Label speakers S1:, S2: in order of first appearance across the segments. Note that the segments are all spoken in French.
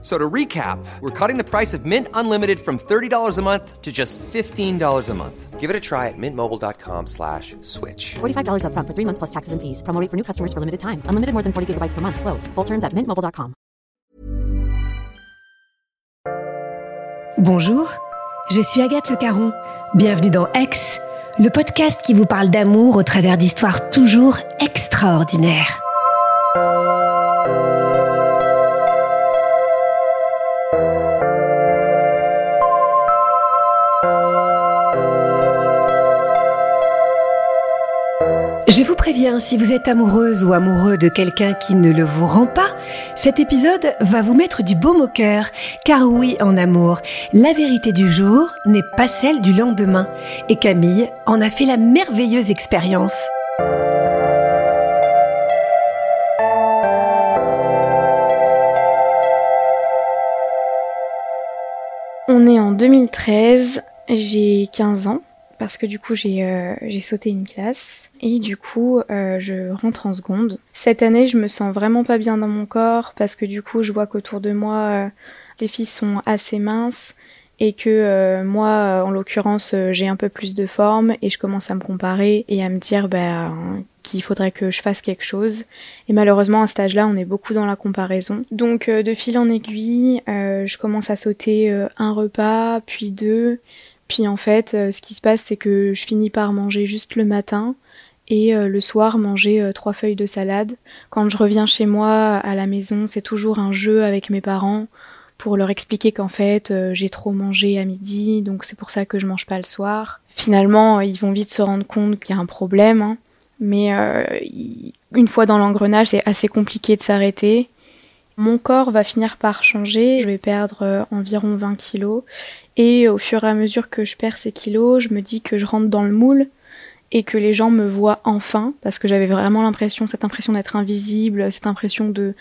S1: So to recap, we're cutting the price of Mint Unlimited from $30 a month to just $15 a month.
S2: Give it a try at mintmobile.com slash switch.
S3: $45 upfront for three months plus taxes and fees. Promo rate for new customers for limited time. Unlimited more than 40 gigabytes per month. Slows. Full terms at mintmobile.com.
S4: Bonjour, je suis Agathe Le Caron. Bienvenue dans Aix, le podcast qui vous parle d'amour au travers d'histoires toujours extraordinaires. Je vous préviens, si vous êtes amoureuse ou amoureux de quelqu'un qui ne le vous rend pas, cet épisode va vous mettre du baume au cœur, car oui, en amour, la vérité du jour n'est pas celle du lendemain, et Camille en a fait la merveilleuse expérience.
S5: On est en 2013, j'ai 15 ans parce que du coup j'ai euh, j'ai sauté une classe et du coup euh, je rentre en seconde. Cette année je me sens vraiment pas bien dans mon corps parce que du coup je vois qu'autour de moi euh, les filles sont assez minces et que moi en l'occurrence j'ai un peu plus de forme et je commence à me comparer et à me dire bah, qu'il faudrait que je fasse quelque chose. Et malheureusement, à cet âge-là, on est beaucoup dans la comparaison. Donc, de fil en aiguille, je commence à sauter un repas, puis deux, puis en fait, euh, ce qui se passe, c'est que je finis par manger juste le matin et euh, le soir manger euh, trois feuilles de salade. Quand je reviens chez moi à la maison, c'est toujours un jeu avec mes parents pour leur expliquer qu'en fait j'ai trop mangé à midi, donc c'est pour ça que je mange pas le soir. Finalement, ils vont vite se rendre compte qu'il y a un problème, hein. mais une fois dans l'engrenage, c'est assez compliqué de s'arrêter. Mon corps va finir par changer, je vais perdre euh, environ 20 kilos et au fur et à mesure que je perds ces kilos, je me dis que je rentre dans le moule et que les gens me voient enfin parce que j'avais vraiment l'impression cette impression d'être invisible, cette impression de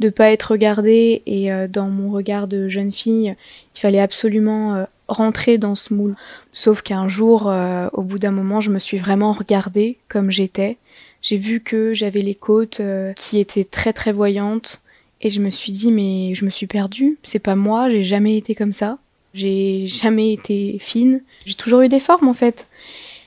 S5: ne pas être regardée et euh, dans mon regard de jeune fille, il fallait absolument euh, rentrer dans ce moule. Sauf qu'un jour au bout d'un moment, je me suis vraiment regardée comme j'étais. J'ai vu que j'avais les côtes qui étaient très très voyantes, et je me suis dit, mais je me suis perdue, c'est pas moi, j'ai jamais été comme ça, j'ai jamais été fine, j'ai toujours eu des formes en fait.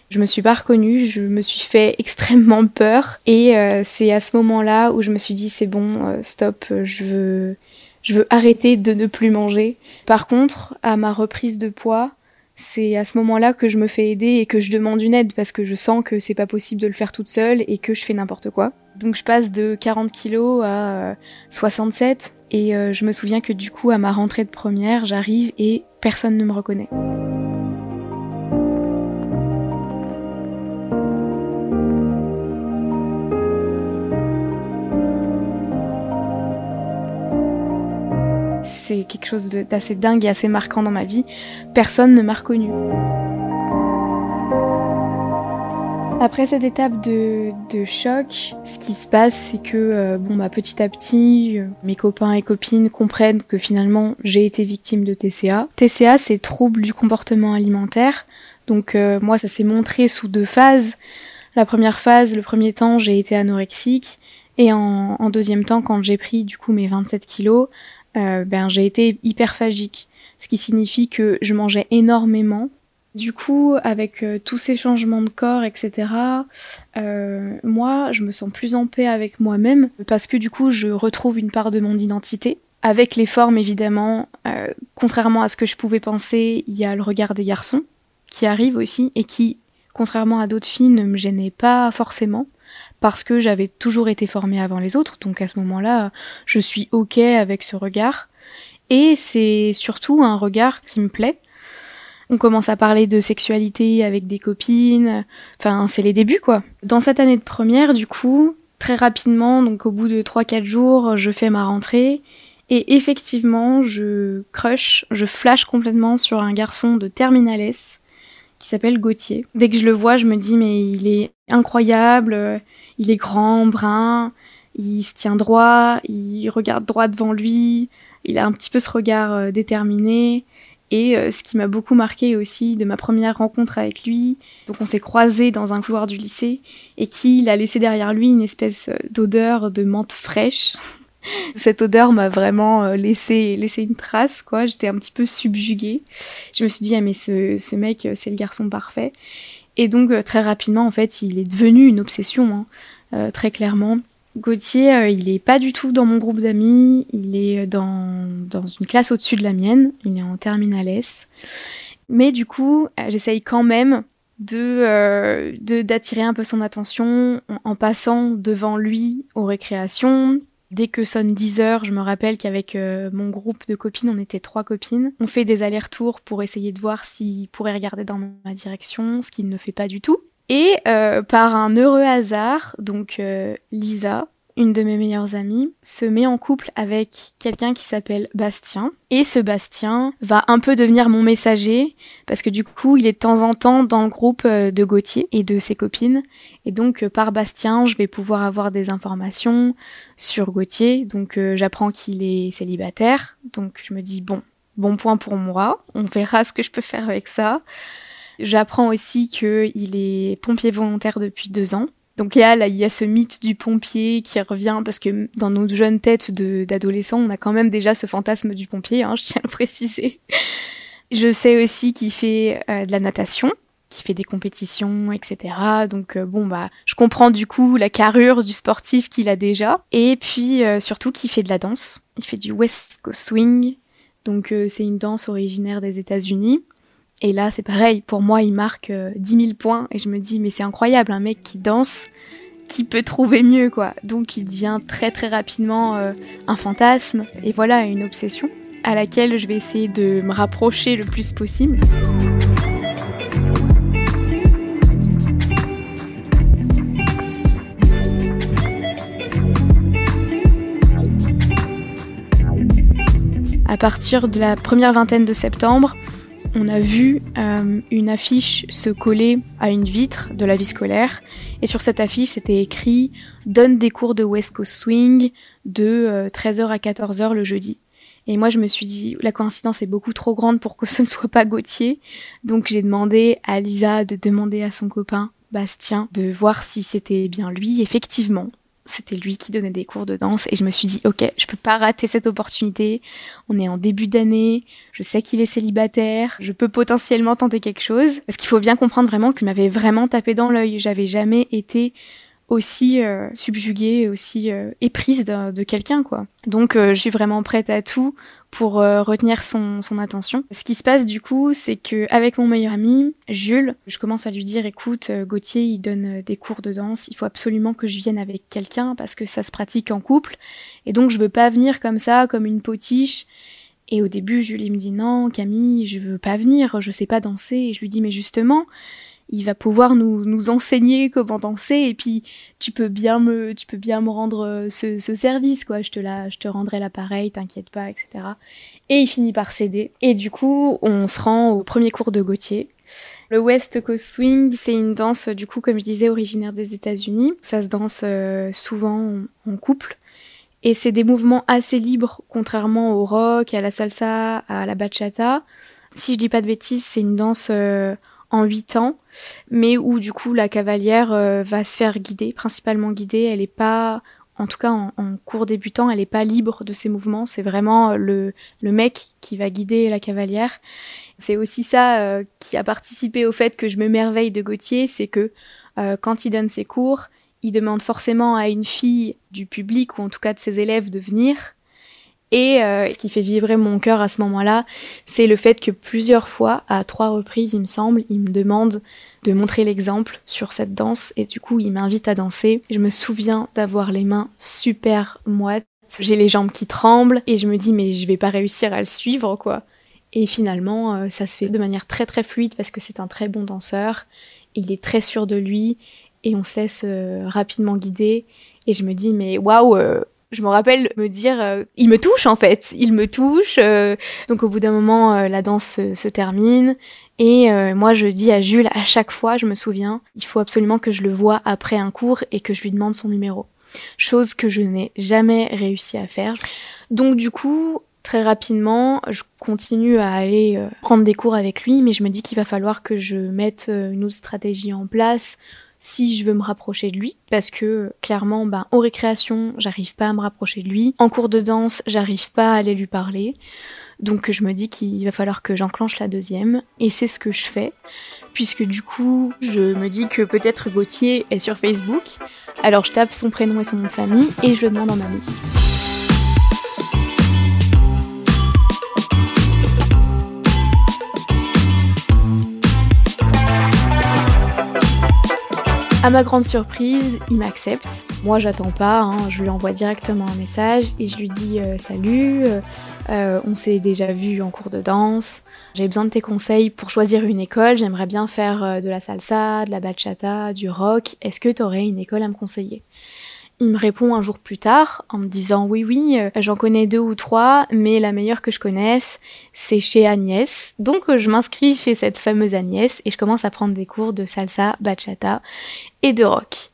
S5: Je me suis pas reconnue, je me suis fait extrêmement peur et euh, c'est à ce moment-là où je me suis dit c'est bon, euh, stop, je veux, je veux arrêter de ne plus manger. Par contre, à ma reprise de poids, c'est à ce moment-là que je me fais aider et que je demande une aide parce que je sens que c'est pas possible de le faire toute seule et que je fais n'importe quoi. Donc je passe de 40 kilos à 67 euh, et euh, je me souviens que du coup à ma rentrée de première j'arrive et personne ne me reconnaît. C'est quelque chose d'assez dingue et assez marquant dans ma vie. Personne ne m'a reconnu. Après cette étape de, choc, ce qui se passe, c'est que euh, bon, bah, petit à petit, euh, mes copains et copines comprennent que finalement j'ai été victime de TCA. TCA, c'est trouble du comportement alimentaire. Donc euh, moi, ça s'est montré sous deux phases. La première phase, le premier temps, j'ai été anorexique. Et en, en deuxième temps, quand j'ai pris du coup mes 27 kilos, ben, j'ai été hyperphagique. Ce qui signifie que je mangeais énormément du coup, avec euh, tous ces changements de corps, etc., euh, moi, je me sens plus en paix avec moi-même parce que du coup, je retrouve une part de mon identité. Avec les formes, évidemment, euh, contrairement à ce que je pouvais penser, il y a le regard des garçons qui arrive aussi et qui, contrairement à d'autres filles, ne me gênait pas forcément parce que j'avais toujours été formée avant les autres. Donc à ce moment-là, je suis OK avec ce regard. Et c'est surtout un regard qui me plaît on commence à parler de sexualité avec des copines. Enfin, c'est les débuts, quoi. Dans cette année de première, du coup, très rapidement, donc au bout de 3-4 jours, je fais ma rentrée. Et effectivement, je crush, je flash complètement sur un garçon de Terminales qui s'appelle Gauthier. Dès que je le vois, je me dis, mais il est incroyable, il est grand, brun, Il se tient droit, il regarde droit devant lui, il a un petit peu ce regard euh, déterminé. Et euh, ce qui m'a beaucoup marqué aussi de ma première rencontre avec lui, donc on s'est croisés dans un couloir du lycée et qu'il a laissé derrière lui une espèce d'odeur de menthe fraîche. Cette odeur m'a vraiment euh, laissé, laissé une trace, quoi. J'étais un petit peu subjuguée. Je me suis dit, ah mais ce, ce mec, c'est le garçon parfait. Et donc très rapidement, en fait, il est devenu une obsession, hein, très clairement. Gauthier, euh, il est pas du tout dans mon groupe d'amis, il est dans, dans une classe au-dessus de la mienne, il est en terminale S. Mais du coup, euh, j'essaye quand même euh, de d'attirer un peu son attention en, passant devant lui aux récréations. Dès que sonne 10 heures, je me rappelle qu'avec mon groupe de copines, on était trois copines. On fait des allers-retours pour essayer de voir s'il pourrait regarder dans ma direction, ce qu'il ne fait pas du tout. Et euh, par un heureux hasard, donc euh, Lisa, une de mes meilleures amies, se met en couple avec quelqu'un qui s'appelle Bastien. Et ce Bastien va un peu devenir mon messager, parce que du coup, il est de temps en temps dans le groupe euh, de Gauthier et de ses copines. Et donc, par Bastien, je vais pouvoir avoir des informations sur Gauthier. Donc, j'apprends qu'il est célibataire. Donc, je me dis, bon, bon point pour moi. On verra ce que je peux faire avec ça. J'apprends aussi qu'il est pompier volontaire depuis deux ans. Donc a, il y a ce mythe du pompier qui revient parce que dans nos jeunes têtes d'adolescents, on a quand même déjà ce fantasme du pompier, hein, je tiens à le préciser. Je sais aussi qu'il fait euh, de la natation, qu'il fait des compétitions, etc. Donc euh, bon bah, je comprends du coup la carrure du sportif qu'il a déjà. Et puis euh, surtout qu'il fait de la danse. Il fait du West Coast Swing. Donc c'est une danse originaire des États-Unis. Et là, c'est pareil, pour moi, il marque 10 euh, 000 points et je me dis, mais c'est incroyable, un mec qui danse, qui peut trouver mieux, quoi. Donc il devient très très rapidement euh, un fantasme et voilà, une obsession à laquelle je vais essayer de me rapprocher le plus possible. À partir de la première vingtaine de septembre, on a vu euh, une affiche se coller à une vitre de la vie scolaire. Et sur cette affiche, c'était écrit Donne des cours de West Coast Swing de 13h euh, à 14h le jeudi. Et moi, je me suis dit, la coïncidence est beaucoup trop grande pour que ce ne soit pas Gauthier. Donc, j'ai demandé à Lisa de demander à son copain Bastien de voir si c'était bien lui. Effectivement, c'était lui qui donnait des cours de danse et je me suis dit ok je peux pas rater cette opportunité. On est en début d'année je sais qu'il est célibataire je peux potentiellement tenter quelque chose. Parce qu'il faut bien comprendre vraiment qu'il m'avait vraiment tapé dans l'œil. J'avais jamais été aussi euh, subjuguée, aussi euh, éprise de, quelqu'un, quoi. Donc, euh, je suis vraiment prête à tout pour euh, retenir son, attention. Ce qui se passe du coup, c'est que avec mon meilleur ami, Jules, je commence à lui dire écoute, Gauthier, il donne des cours de danse, il faut absolument que je vienne avec quelqu'un parce que ça se pratique en couple. Et donc, je veux pas venir comme ça, comme une potiche. Et au début, Julie me dit non, Camille, je veux pas venir, je sais pas danser. Et je lui dis mais justement, il va pouvoir nous, nous enseigner comment danser et puis tu peux bien me tu peux bien me rendre euh, ce, ce service quoi je te la je te rendrai l'appareil t'inquiète pas etc et il finit par céder et du coup on se rend au premier cours de Gauthier le West Coast Swing, c'est une danse, du coup, comme je disais, originaire des États-Unis. Ça se danse euh, souvent en couple. Et c'est des mouvements assez libres, contrairement au rock, à la salsa, à la bachata. Si je dis pas de bêtises, c'est une danse euh, en 8 ans, mais où du coup la cavalière euh, va se faire guider, principalement guider. Elle n'est pas, en tout cas en, cours débutant, elle n'est pas libre de ses mouvements. C'est vraiment le, le mec qui va guider la cavalière. C'est aussi ça euh, qui a participé au fait que je me merveille de Gauthier, c'est que euh, quand il donne ses cours, il demande forcément à une fille du public ou en tout cas de ses élèves de venir. Et euh, ce qui fait vibrer mon cœur à ce moment-là, c'est le fait que plusieurs fois, à trois reprises, il me semble, il me demande de montrer l'exemple sur cette danse. Et du coup, il m'invite à danser. Je me souviens d'avoir les mains super moites, j'ai les jambes qui tremblent. Et je me dis mais je vais pas réussir à le suivre quoi. Et finalement, euh, ça se fait de manière très très fluide parce que c'est un très bon danseur, il est très sûr de lui. Et on se euh, rapidement guider. Et je me dis mais waouh je me rappelle me dire, euh, il me touche en fait, il me touche. Euh, donc au bout d'un moment, euh, la danse se, termine. Et moi, je dis à Jules, à chaque fois, je me souviens, il faut absolument que je le voie après un cours et que je lui demande son numéro. chose que je n'ai jamais réussi à faire. Donc du coup, très rapidement, je continue à aller euh, prendre des cours avec lui, mais je me dis qu'il va falloir que je mette euh, une autre stratégie en place si je veux me rapprocher de lui, parce que clairement, ben, aux récréations, j'arrive pas à me rapprocher de lui. En cours de danse, j'arrive pas à aller lui parler. Donc je me dis qu'il va falloir que j'enclenche la deuxième, et c'est ce que je fais, puisque du coup, je me dis que peut-être Gauthier est sur Facebook. Alors je tape son prénom et son nom de famille, et je demande en ami. À ma grande surprise, il m'accepte. Moi, j'attends pas, hein. je lui envoie directement un message et je lui dis euh, salut, euh, euh, on s'est déjà vu en cours de danse. J'ai besoin de tes conseils pour choisir une école. J'aimerais bien faire de la salsa, de la bachata, du rock. Est-ce que tu aurais une école à me conseiller? Il me répond un jour plus tard en me disant oui oui, euh, j'en connais deux ou trois, mais la meilleure que je connaisse, c'est chez Agnès. Donc euh, je m'inscris chez cette fameuse Agnès et je commence à prendre des cours de salsa, bachata et de rock.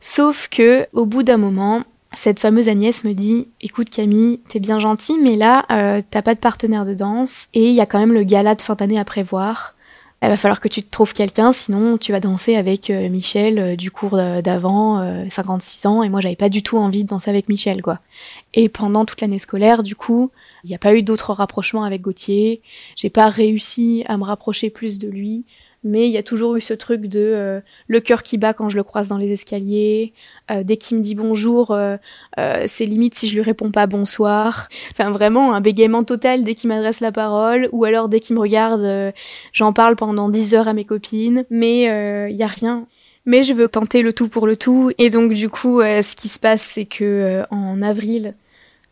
S5: Sauf que au bout d'un moment, cette fameuse Agnès me dit écoute Camille, t'es bien gentille, mais là euh, t'as pas de partenaire de danse et il y a quand même le gala de fin d'année à prévoir il va falloir que tu te trouves quelqu'un, sinon tu vas danser avec euh, Michel euh, du cours d'avant, 56 euh, ans, et moi j'avais pas du tout envie de danser avec Michel, quoi. Et pendant toute l'année scolaire, du coup, il n'y a pas eu d'autres rapprochements avec Gauthier, j'ai pas réussi à me rapprocher plus de lui, mais il y a toujours eu ce truc de euh, le cœur qui bat quand je le croise dans les escaliers, euh, dès qu'il me dit bonjour, euh, c'est limite si je lui réponds pas bonsoir. Enfin vraiment un bégaiement total dès qu'il m'adresse la parole, ou alors dès qu'il me regarde, j'en parle pendant 10 heures à mes copines, mais il y a rien. Mais je veux tenter le tout pour le tout, et donc du coup, ce qui se passe, c'est que en avril,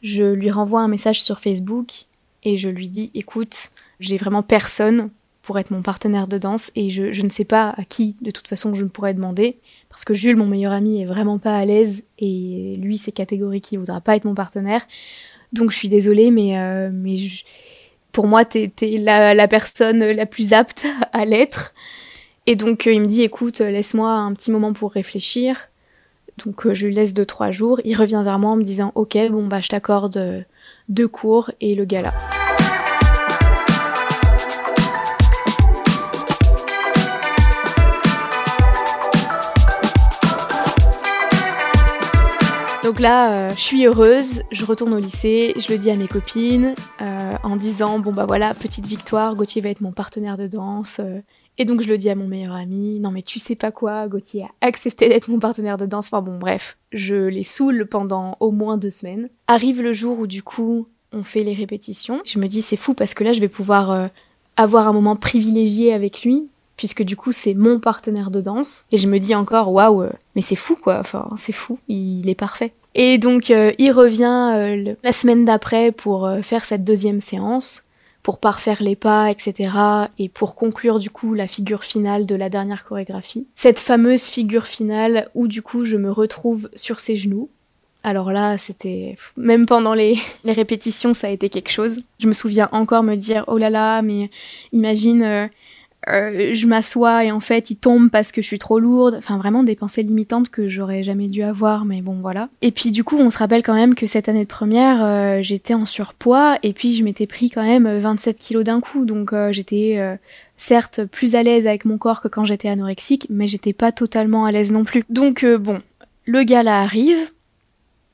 S5: je lui renvoie un message sur Facebook et je lui dis, écoute, j'ai vraiment personne pour être mon partenaire de danse et je, ne sais pas à qui de toute façon je pourrais demander parce que Jules, mon meilleur ami, est vraiment pas à l'aise et lui c'est catégorique, il voudra pas être mon partenaire. Donc je suis désolée, mais, euh, mais pour moi t'es es la, personne la plus apte à l'être. Et donc euh, il me dit écoute, laisse-moi un petit moment pour réfléchir. Donc euh, je lui laisse deux trois jours. Il revient vers moi en me disant ok bon bah je t'accorde deux cours et le gala. Donc là, euh, je suis heureuse, je retourne au lycée, je le dis à mes copines euh, en disant bon bah voilà, petite victoire, Gauthier va être mon partenaire de danse. Euh. et donc je le dis à mon meilleur ami, non mais tu sais pas quoi, Gauthier a accepté d'être mon partenaire de danse. Enfin bon bref, je les saoule pendant au moins deux semaines. Arrive le jour où du coup on fait les répétitions. Je me dis c'est fou parce que là je vais pouvoir avoir un moment privilégié avec lui puisque du coup c'est mon partenaire de danse. Et je me dis encore, waouh, mais c'est fou quoi, enfin c'est fou, il est parfait. Et donc euh, il revient euh, la semaine d'après pour euh, faire cette deuxième séance, pour parfaire les pas, etc. Et pour conclure du coup la figure finale de la dernière chorégraphie. Cette fameuse figure finale où du coup je me retrouve sur ses genoux. Alors là, c'était même pendant les, les, répétitions, ça a été quelque chose. Je me souviens encore me dire oh là là, mais imagine euh, je m'assois et en fait il tombe parce que je suis trop lourde. Enfin vraiment des pensées limitantes que j'aurais jamais dû avoir, mais bon voilà. Et puis du coup on se rappelle quand même que cette année de première euh, j'étais en surpoids et puis je m'étais pris quand même 27 kilos d'un coup, donc euh, j'étais certes plus à l'aise avec mon corps que quand j'étais anorexique, mais j'étais pas totalement à l'aise non plus. Donc bon, le gala arrive.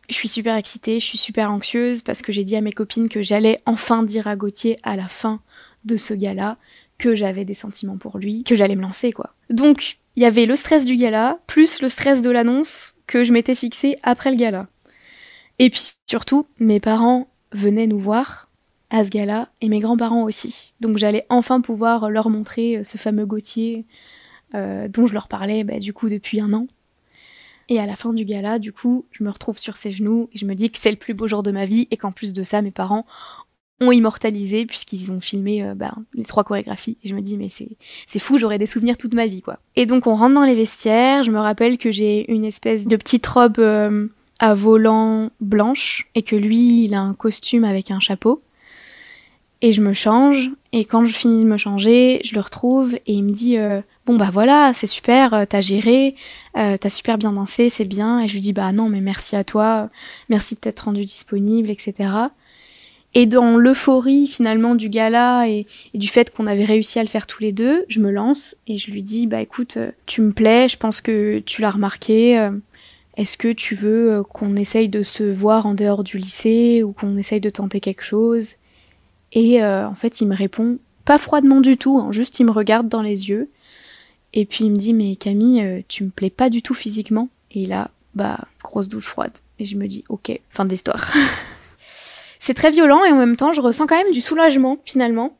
S5: Je suis super excitée, je suis super anxieuse parce que j'ai dit à mes copines que j'allais enfin dire à Gauthier à la fin de ce gala que j'avais des sentiments pour lui, que j'allais me lancer quoi. Donc il y avait le stress du gala, plus le stress de l'annonce que je m'étais fixé après le gala. Et puis surtout, mes parents venaient nous voir à ce gala et mes grands-parents aussi. Donc j'allais enfin pouvoir leur montrer euh, ce fameux Gauthier euh, dont je leur parlais bah, du coup depuis un an. Et à la fin du gala, du coup, je me retrouve sur ses genoux et je me dis que c'est le plus beau jour de ma vie et qu'en plus de ça, mes parents ont immortalisé puisqu'ils ont filmé euh, bah, les trois chorégraphies. Et je me dis mais c'est fou, j'aurais des souvenirs toute ma vie quoi. Et donc on rentre dans les vestiaires. Je me rappelle que j'ai une espèce de petite robe euh, à volant blanche et que lui il a un costume avec un chapeau. Et je me change et quand je finis de me changer, je le retrouve et il me dit euh, bon bah voilà, c'est super, t'as géré, t'as super bien dansé, c'est bien. Et je lui dis bah non, mais merci à toi, merci de t'être rendu disponible, etc. Et dans l'euphorie finalement du gala et, du fait qu'on avait réussi à le faire tous les deux, je me lance et je lui dis bah écoute, euh, tu me plais, je pense que tu l'as remarqué. euh, Est-ce que tu veux euh, qu'on essaye de se voir en dehors du lycée ou qu'on essaye de tenter quelque chose? Et en fait, il me répond pas froidement du tout, hein, juste il me regarde dans les yeux et puis il me dit mais Camille, tu me plais pas du tout physiquement? Et là, bah grosse douche froide. Et je me dis ok, fin de l'histoire. C'est très violent et en même temps je ressens quand même du soulagement finalement.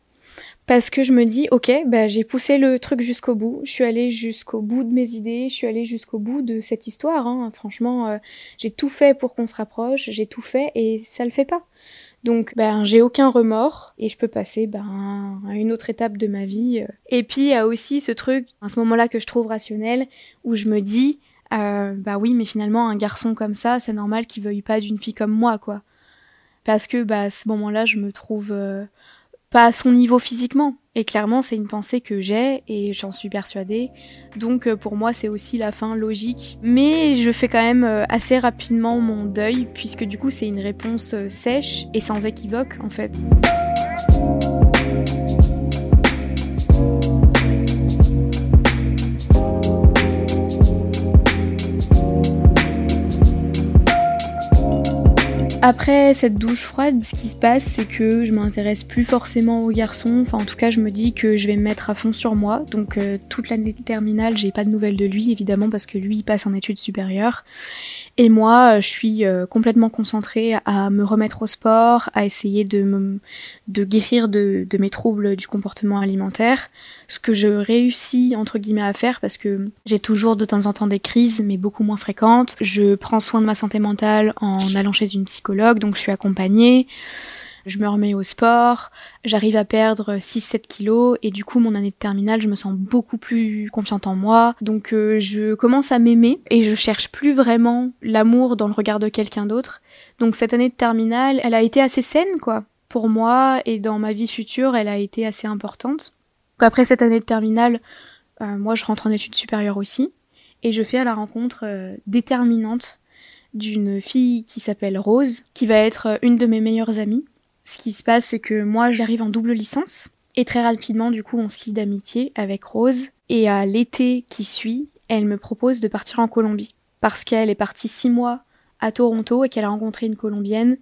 S5: Parce que je me dis, ok, bah, j'ai poussé le truc jusqu'au bout, je suis allée jusqu'au bout de mes idées, je suis allée jusqu'au bout de cette histoire. hein. Franchement, euh, j'ai tout fait pour qu'on se rapproche, j'ai tout fait et ça le fait pas. Donc, ben, j'ai aucun remords et je peux passer ben, à une autre étape de ma vie. Et puis, il y a aussi ce truc, à ce moment-là que je trouve rationnel, où je me dis, euh, bah oui, mais finalement, un garçon comme ça, c'est normal qu'il veuille pas d'une fille comme moi, quoi. Parce que, bah, à ce moment-là, je me trouve euh, pas à son niveau physiquement. Et clairement, c'est une pensée que j'ai et j'en suis persuadée. Donc euh, pour moi, c'est aussi la fin logique. Mais je fais quand même euh, assez rapidement mon deuil, puisque du coup, c'est une réponse sèche et sans équivoque, en fait. Après cette douche froide, ce qui se passe, c'est que je m'intéresse plus forcément aux garçons. Enfin, en tout cas, je me dis que je vais me mettre à fond sur moi. Donc, euh, toute l'année terminale, j'ai pas de nouvelles de lui, évidemment, parce que lui, il passe en études supérieures. Et moi, euh, je suis euh, complètement concentrée à me remettre au sport, à essayer de guérir de, de mes troubles du comportement alimentaire. Ce que je réussis, entre guillemets, à faire, parce que j'ai toujours de temps en temps des crises, mais beaucoup moins fréquentes. Je prends soin de ma santé mentale en allant chez une psychologue, donc je suis accompagnée. Je me remets au sport, j'arrive à perdre 6-7 kilos et du coup mon année de terminale je me sens beaucoup plus confiante en moi. Donc euh, je commence à m'aimer et je cherche plus vraiment l'amour dans le regard de quelqu'un d'autre. Donc cette année de terminale elle a été assez saine quoi. Pour moi et dans ma vie future elle a été assez importante. Après cette année de terminale, euh, moi je rentre en études supérieures aussi et je fais à la rencontre euh, déterminante d'une fille qui s'appelle Rose, qui va être euh, une de mes meilleures amies. Ce qui se passe, c'est que moi, j'arrive en double licence. Et très rapidement, du coup, on se lie d'amitié avec Rose. Et à l'été qui suit, elle me propose de partir en Colombie. Parce qu'elle est partie six mois à Toronto et qu'elle a rencontré une Colombienne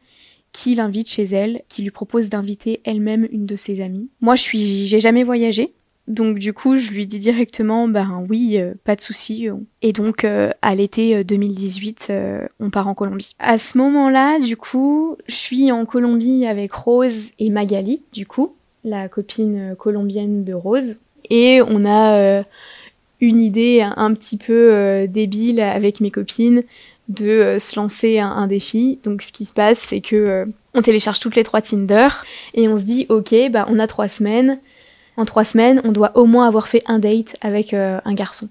S5: qui l'invite chez elle, qui lui propose d'inviter elle-même une de ses amies. Moi, je suis, j'ai jamais voyagé. Donc du coup, je lui dis directement, ben oui, euh, pas de souci. Et donc euh, à l'été euh, 2018, euh, on part en Colombie. À ce moment-là, du coup, je suis en Colombie avec Rose et Magali, du coup, la copine euh, colombienne de Rose. Et on a euh, une idée un, petit peu euh, débile avec mes copines de euh, se lancer un, défi. Donc ce qui se passe, c'est que euh, on télécharge toutes les trois Tinder et on se dit, ok, bah on a trois semaines. En trois semaines, on doit au moins avoir fait un date avec euh, un garçon.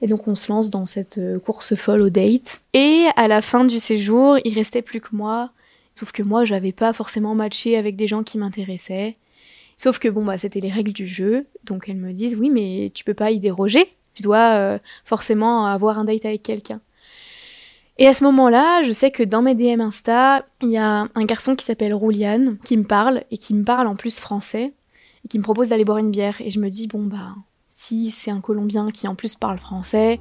S5: Et donc on se lance dans cette euh, course folle au date. Et à la fin du séjour, il restait plus que moi. Sauf que moi, j'avais pas forcément matché avec des gens qui m'intéressaient. Sauf que bon, bah c'était les règles du jeu. Donc elles me disent, oui, mais tu peux pas y déroger. Tu dois euh, forcément avoir un date avec quelqu'un. Et à ce moment-là, je sais que dans mes DM Insta, il y a un garçon qui s'appelle Rouliane qui me parle et qui me parle en plus français et qui me propose d'aller boire une bière. Et je me dis, bon, bah, si c'est un Colombien qui en plus parle français,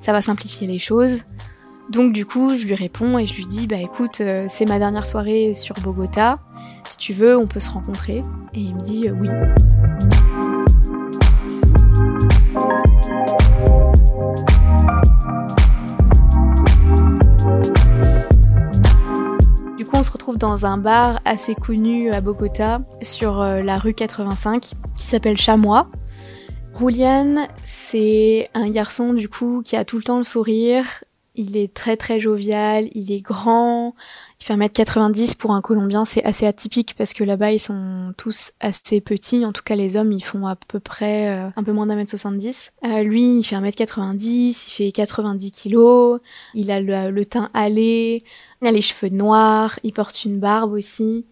S5: ça va simplifier les choses. Donc, du coup, je lui réponds et je lui dis, bah, écoute, euh, c'est ma dernière soirée sur Bogota. Si tu veux, on peut se rencontrer. Et il me dit, euh, oui. Dans un bar assez connu à Bogota, sur euh, la rue 85, qui s'appelle Chamois. Julian, c'est un garçon du coup qui a tout le temps le sourire. Il est très très jovial, il est grand, il fait 1m90 pour un Colombien, c'est assez atypique parce que là-bas ils sont tous assez petits, en tout cas les hommes ils font à peu près euh, un peu moins d'un mètre 70. Euh, lui il fait 1m90, il fait 90 kilos, il a le, teint hâlé, il a les cheveux noirs, il porte une barbe aussi,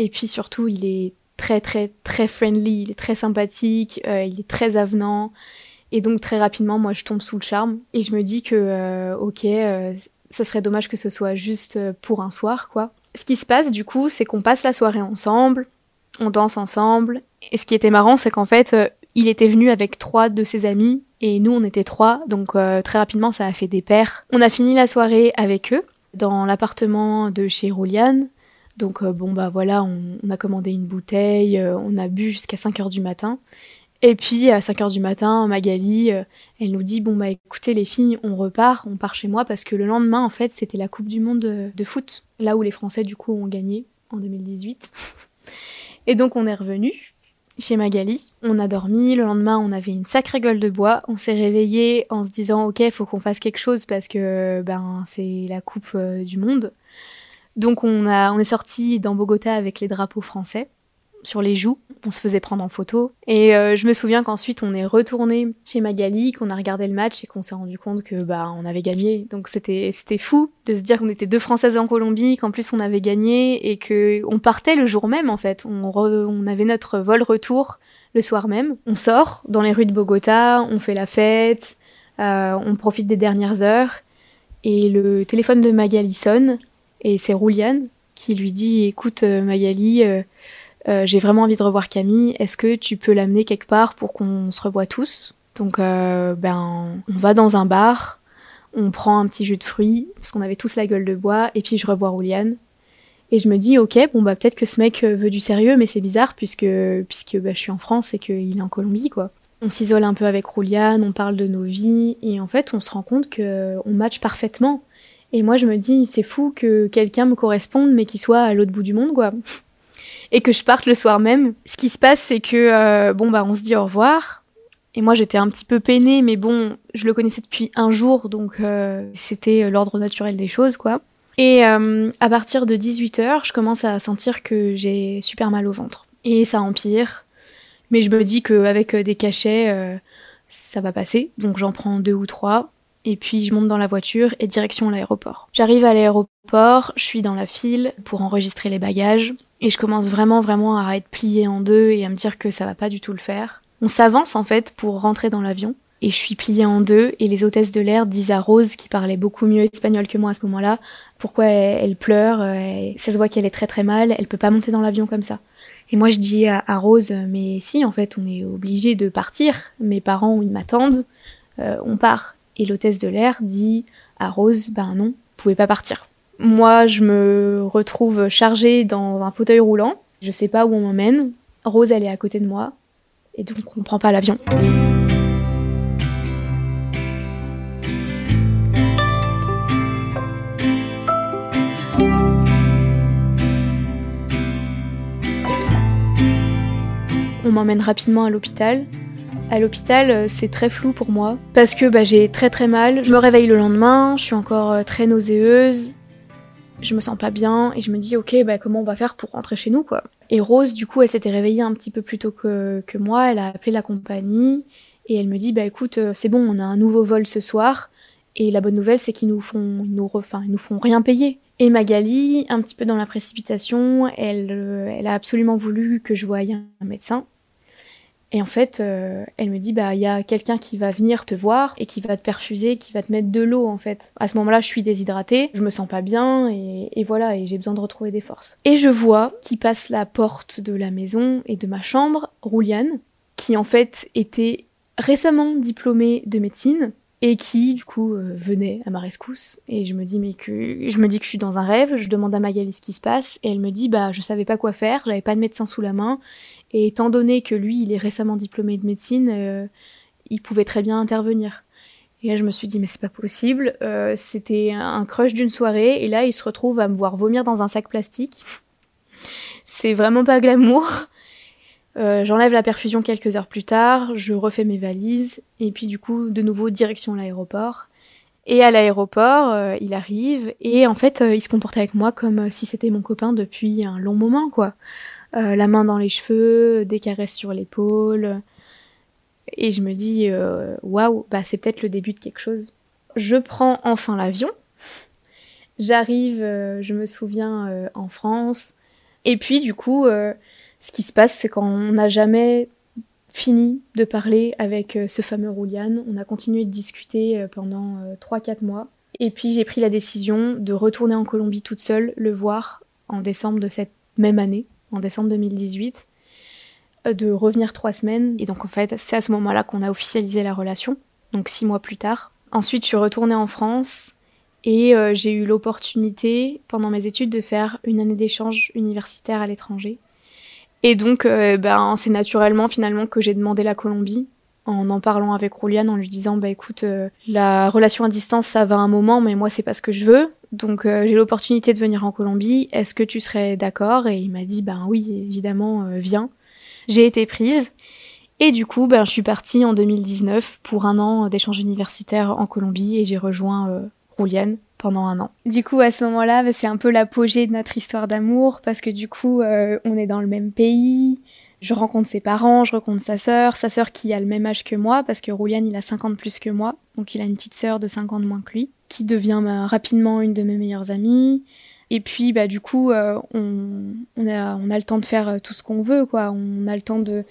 S5: et puis surtout il est très très très friendly, il est très sympathique, euh, il est très avenant. Et donc très rapidement, moi, je tombe sous le charme et je me dis que, ok, ça serait dommage que ce soit juste euh, pour un soir, quoi. Ce qui se passe, du coup, c'est qu'on passe la soirée ensemble, on danse ensemble. Et ce qui était marrant, c'est qu'en fait, il était venu avec trois de ses amis et nous, on était trois. Donc très rapidement, ça a fait des paires. On a fini la soirée avec eux dans l'appartement de chez Rouliane. Donc bon, bah voilà, on, on, a commandé une bouteille, on a bu jusqu'à 5 heures du matin. Et puis à 5h du matin, Magali, euh, elle nous dit bon bah écoutez les filles, on repart, on part chez moi parce que le lendemain en fait, c'était la Coupe du monde de, foot, là où les Français du coup ont gagné en 2018. Et donc on est revenu chez Magali, on a dormi, le lendemain on avait une sacrée gueule de bois, on s'est réveillé en se disant OK, faut qu'on fasse quelque chose parce que ben c'est la Coupe euh, du monde. Donc on a on est sorti dans Bogota avec les drapeaux français sur les joues. On se faisait prendre en photo. Et euh, je me souviens qu'ensuite on est retourné chez Magali, qu'on a regardé le match et qu'on s'est rendu compte que bah on avait gagné. Donc c'était fou de se dire qu'on était deux Françaises en Colombie, qu'en plus on avait gagné et que on partait le jour même en fait. On, avait notre vol retour le soir même. On sort dans les rues de Bogota, on fait la fête, euh, on profite des dernières heures. Et le téléphone de Magali sonne et c'est Rouliane qui lui dit écoute euh, Magali j'ai vraiment envie de revoir Camille, est-ce que tu peux l'amener quelque part pour qu'on se revoie tous? Donc euh, ben on va dans un bar, on prend un petit jus de fruits, parce qu'on avait tous la gueule de bois, et puis je revois Rouliane. Et je me dis, ok, bon bah peut-être que ce mec euh, veut du sérieux, mais c'est bizarre puisque, puisque bah, je suis en France et qu'il est en Colombie, quoi. On s'isole un peu avec Rouliane, on parle de nos vies, et en fait on se rend compte qu'on match parfaitement. Et moi je me dis, c'est fou que quelqu'un me corresponde, mais qu'il soit à l'autre bout du monde, quoi et que je parte le soir même. Ce qui se passe, c'est que euh, bon bah on se dit au revoir. Et moi j'étais un petit peu peinée, mais bon, je le connaissais depuis un jour, donc euh, c'était l'ordre naturel des choses, quoi. Et euh, à partir de 18h, je commence à sentir que j'ai super mal au ventre. Et ça empire. Mais je me dis qu'avec des cachets, ça va passer. Donc j'en prends deux ou trois. Et puis je monte dans la voiture et direction l'aéroport. J'arrive à l'aéroport, je suis dans la file pour enregistrer les bagages. Et je commence vraiment, vraiment à être pliée en deux et à me dire que ça va pas du tout le faire. On s'avance en fait pour rentrer dans l'avion. Et je suis pliée en deux et les hôtesses de l'air disent à Rose, qui parlait beaucoup mieux espagnol que moi à ce moment-là, pourquoi elle, pleure, euh, ça se voit qu'elle est très très mal, elle peut pas monter dans l'avion comme ça. Et moi je dis à, Rose, mais si en fait on est obligé de partir, mes parents ils m'attendent, euh, on part. Et l'hôtesse de l'air dit à Rose, ben non, vous pouvez pas partir. Moi, je me retrouve chargée dans un fauteuil roulant. Je sais pas où on m'emmène. Rose, elle est à côté de moi. Et donc, on prend pas l'avion. On m'emmène rapidement à l'hôpital. À l'hôpital, euh, c'est très flou pour moi parce que bah, j'ai très très mal. Je me réveille le lendemain, je suis encore euh, très nauséeuse je me sens pas bien et je me dis ok bah comment on va faire pour rentrer chez nous quoi? Et Rose du coup elle s'était réveillée un petit peu plus tôt que, moi, elle a appelé la compagnie et elle me dit bah écoute euh, c'est bon on a un nouveau vol ce soir et la bonne nouvelle c'est qu'ils nous font ils nous, nous font rien payer. Et Magali, un petit peu dans la précipitation, elle, elle a absolument voulu que je voie un médecin et en fait, euh, elle me dit bah il y a quelqu'un qui va venir te voir et qui va te perfuser, qui va te mettre de l'eau en fait. À ce moment-là, je suis déshydratée, je me sens pas bien et, voilà et j'ai besoin de retrouver des forces. Et je vois qui passe la porte de la maison et de ma chambre, Rouliane, qui en fait était récemment diplômée de médecine et qui du coup euh, venait à ma rescousse et je me dis mais que je me dis que je suis dans un rêve, je demande à Magali ce qui se passe et elle me dit bah je savais pas quoi faire, j'avais pas de médecin sous la main et étant donné que lui, il est récemment diplômé de médecine, euh, il pouvait très bien intervenir. Et là, je me suis dit, mais c'est pas possible. Euh, c'était un crush d'une soirée, et là, il se retrouve à me voir vomir dans un sac plastique. c'est vraiment pas glamour. Euh, j'enlève la perfusion quelques heures plus tard, je refais mes valises, et puis du coup, de nouveau, direction l'aéroport. Et à l'aéroport, il arrive, et en fait, il se comportait avec moi comme si c'était mon copain depuis un long moment, quoi. Euh, la main dans les cheveux, des caresses sur l'épaule. Et je me dis, euh, waouh, bah c'est peut-être le début de quelque chose. Je prends enfin l'avion. J'arrive, euh, je me souviens, en France. Et puis, du coup, ce qui se passe, c'est qu'on n'a jamais fini de parler avec ce fameux Roulian. On a continué de discuter pendant 3-4 mois. Et puis j'ai pris la décision de retourner en Colombie toute seule, le voir en décembre de cette même année, en décembre 2018, euh, de revenir trois semaines. Et donc en fait, c'est à ce moment-là qu'on a officialisé la relation, donc six mois plus tard. Ensuite, je suis retournée en France et euh, j'ai eu l'opportunité, pendant mes études, de faire une année d'échange universitaire à l'étranger. Et donc, euh, ben, c'est naturellement finalement que j'ai demandé la Colombie en en parlant avec Rouliane, en lui disant bah écoute, la relation à distance ça va un moment, mais moi c'est pas ce que je veux. Donc euh, j'ai l'opportunité de venir en Colombie. Est-ce que tu serais d'accord? Et il m'a dit ben oui évidemment euh, viens. J'ai été prise. Et du coup, ben, je suis partie en 2019 pour un an d'échange universitaire en Colombie et j'ai rejoint Rouliane pendant un an. Du coup, à ce moment-là, ben, c'est un peu l'apogée de notre histoire d'amour parce que du coup, on est dans le même pays, je rencontre ses parents, je rencontre sa sœur, sa sœur qui a le même âge que moi, parce que Roulian il a 50 plus que moi, donc il a une petite sœur de 5 ans de moins que lui, qui devient rapidement une de mes meilleures amies. Et puis bah du coup euh, on, a, on a le temps de faire euh, tout ce qu'on veut quoi, on a le temps de,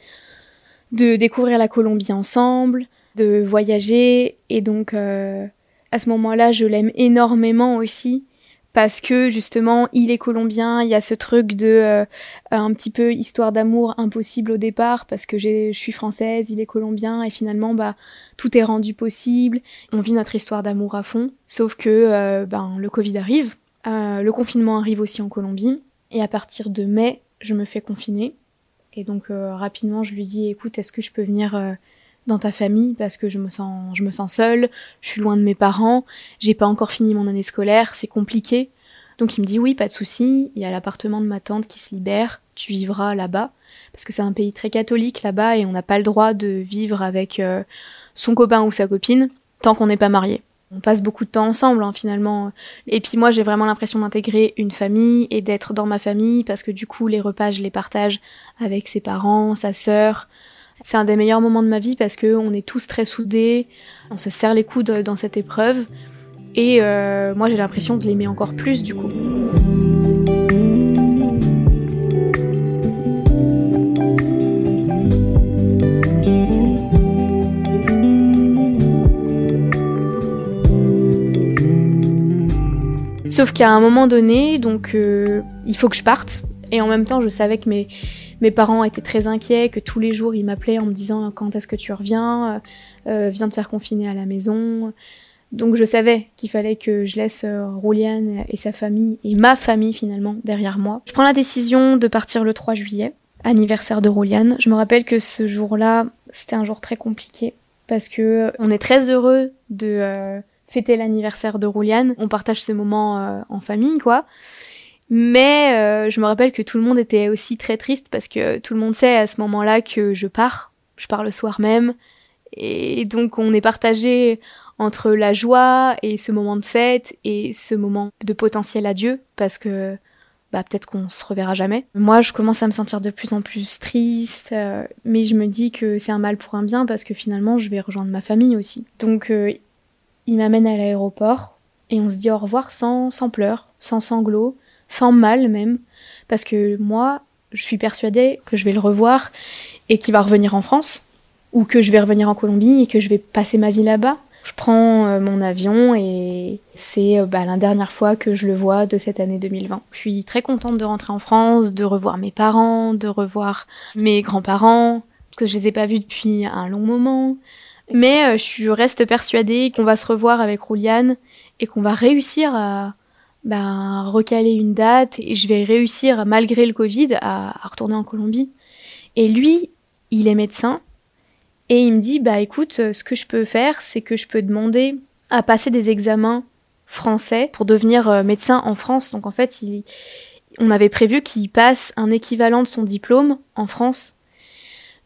S5: de découvrir la Colombie ensemble, de voyager. Et donc euh, à ce moment-là je l'aime énormément aussi parce que justement il est colombien, il y a ce truc de euh, un petit peu histoire d'amour impossible au départ parce que je suis française, il est colombien et finalement bah tout est rendu possible, on vit notre histoire d'amour à fond, sauf que euh, ben le Covid arrive, euh, le confinement arrive aussi en Colombie et à partir de mai je me fais confiner et donc rapidement je lui dis écoute est-ce que je peux venir dans ta famille parce que je me sens je me sens seule, je suis loin de mes parents, j'ai pas encore fini mon année scolaire, c'est compliqué. Donc il me dit oui, pas de souci, il y a l'appartement de ma tante qui se libère, tu vivras là-bas parce que c'est un pays très catholique là-bas et on n'a pas le droit de vivre avec euh, son copain ou sa copine tant qu'on n'est pas marié. On passe beaucoup de temps ensemble hein, finalement. Et puis moi j'ai vraiment l'impression d'intégrer une famille et d'être dans ma famille parce que du coup les repas je les partage avec ses parents, sa sœur, c'est un des meilleurs moments de ma vie parce qu'on est tous très soudés, on se serre les coudes dans cette épreuve. Et euh, moi j'ai l'impression de l'aimer encore plus du coup. Sauf qu'à un moment donné, donc euh, il faut que je parte. Et en même temps, je savais que mes, mes parents étaient très inquiets, que tous les jours ils m'appelaient en me disant quand est-ce que tu reviens, euh, euh, viens te faire confiner à la maison. Donc je savais qu'il fallait que je laisse euh, Rouliane et sa famille, et ma famille finalement, derrière moi. Je prends la décision de partir le 3 juillet, anniversaire de Rouliane. Je me rappelle que ce jour-là, c'était un jour très compliqué, parce que on est très heureux de fêter l'anniversaire de Rouliane. On partage ce moment en famille, quoi. Mais euh, je me rappelle que tout le monde était aussi très triste parce que tout le monde sait à ce moment-là que je pars. Je pars le soir même. Et donc on est partagé entre la joie et ce moment de fête et ce moment de potentiel adieu parce que bah, peut-être qu'on se reverra jamais. Moi je commence à me sentir de plus en plus triste, euh, mais je me dis que c'est un mal pour un bien parce que finalement je vais rejoindre ma famille aussi. Donc euh, il m'amène à l'aéroport et on se dit au revoir sans, sans pleurs, sans sanglots sans mal même, parce que moi, je suis persuadée que je vais le revoir et qu'il va revenir en France, ou que je vais revenir en Colombie et que je vais passer ma vie là-bas. Je prends euh, mon avion et c'est euh, bah, la dernière fois que je le vois de cette année 2020. Je suis très contente de rentrer en France, de revoir mes parents, de revoir mes grands-parents, parce que je les ai pas vus depuis un long moment. Mais euh, je reste persuadée qu'on va se revoir avec Rouliane et qu'on va réussir à, ben, recaler une date et je vais réussir, malgré le Covid, à, retourner en Colombie. Et lui, il est médecin et il me dit Bah écoute, ce que je peux faire, c'est que je peux demander à passer des examens français pour devenir euh, médecin en France. Donc en fait, il, on avait prévu qu'il passe un équivalent de son diplôme en France.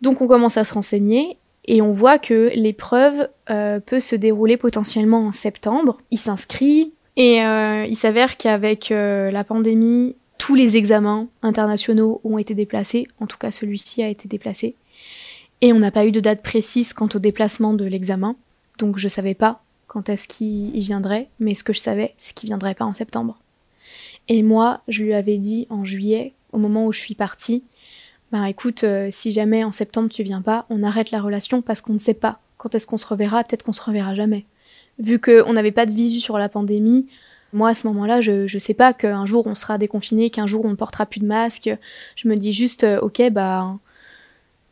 S5: Donc on commence à se renseigner et on voit que l'épreuve euh, peut se dérouler potentiellement en septembre. Il s'inscrit, et euh, il s'avère qu'avec euh, la pandémie, tous les examens internationaux ont été déplacés, en tout cas celui-ci a été déplacé. Et on n'a pas eu de date précise quant au déplacement de l'examen, donc je savais pas quand est-ce qu'il viendrait, mais ce que je savais, c'est qu'il viendrait pas en septembre. Et moi, je lui avais dit en juillet, au moment où je suis partie, ben écoute, euh, si jamais en septembre tu viens pas, on arrête la relation parce qu'on ne sait pas quand est-ce qu'on se reverra, peut-être qu'on se reverra jamais. Vu qu'on n'avait pas de visu sur la pandémie, moi à ce moment-là, je, je sais pas qu'un jour on sera déconfiné, qu'un jour on ne portera plus de masque. Je me dis juste, euh, ok, bah,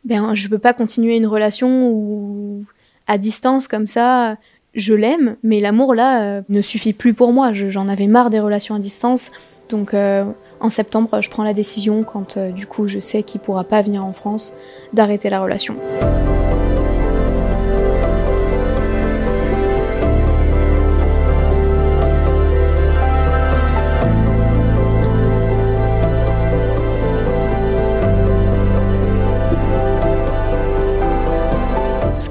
S5: ben je peux pas continuer une relation à distance comme ça, je l'aime, mais l'amour là euh, ne suffit plus pour moi. J'en avais marre des relations à distance, donc euh, en septembre, je prends la décision, quand du coup je sais qu'il pourra pas venir en France, d'arrêter la relation.